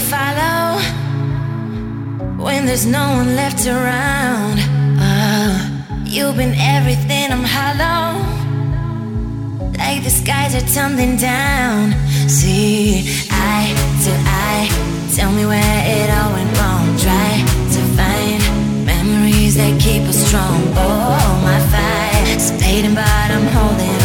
follow when there's no one left around. Oh, you've been everything, I'm hollow. Like the skies are tumbling down. See, I to I, tell me where it all went wrong. Try to find memories that keep us strong. Oh, my fire's fading, but I'm holding.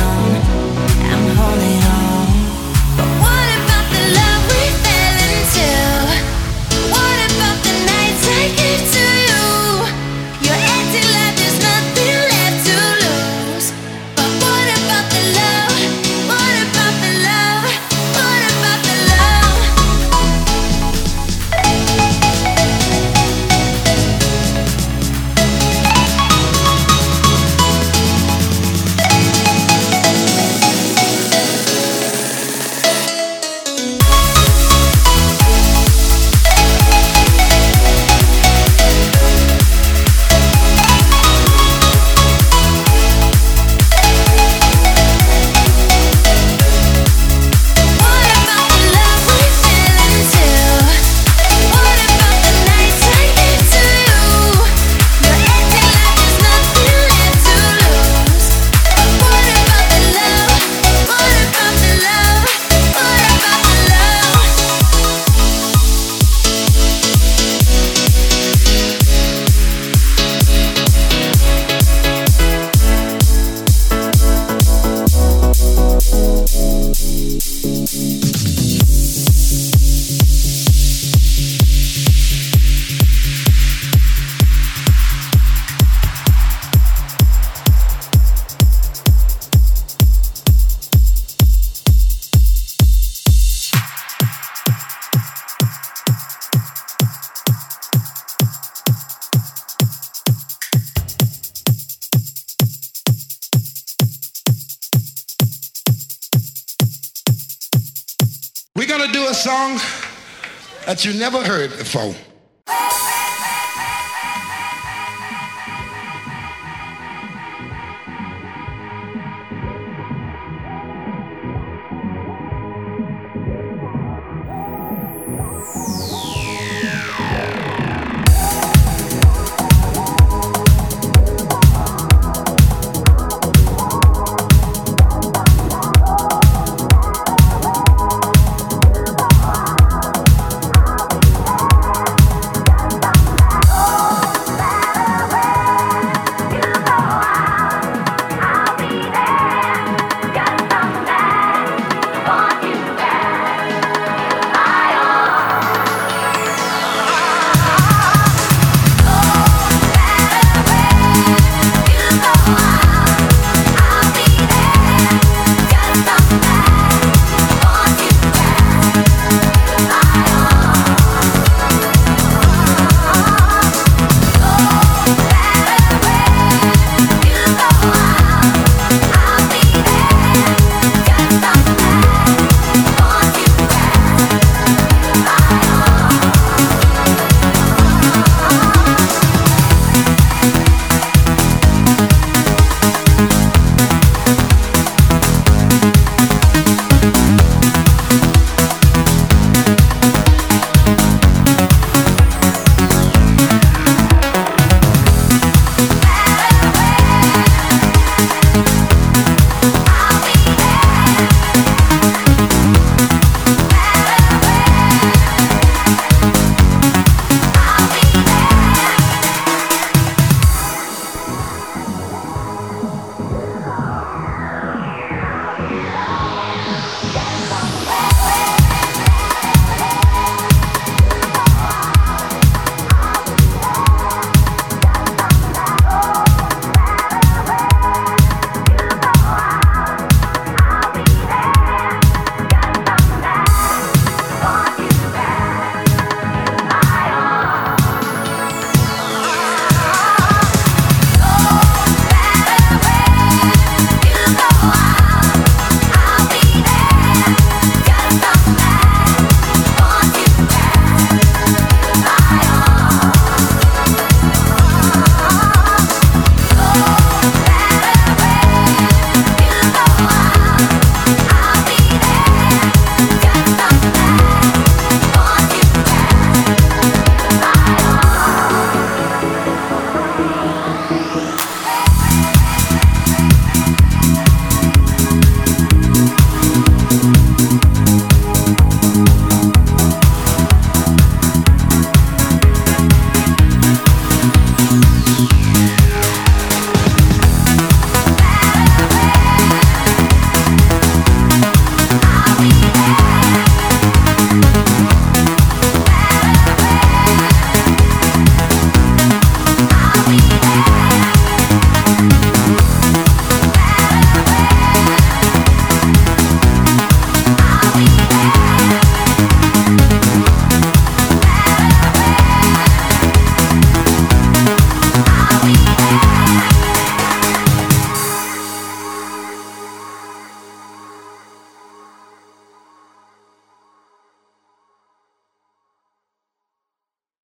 a song that you never heard before.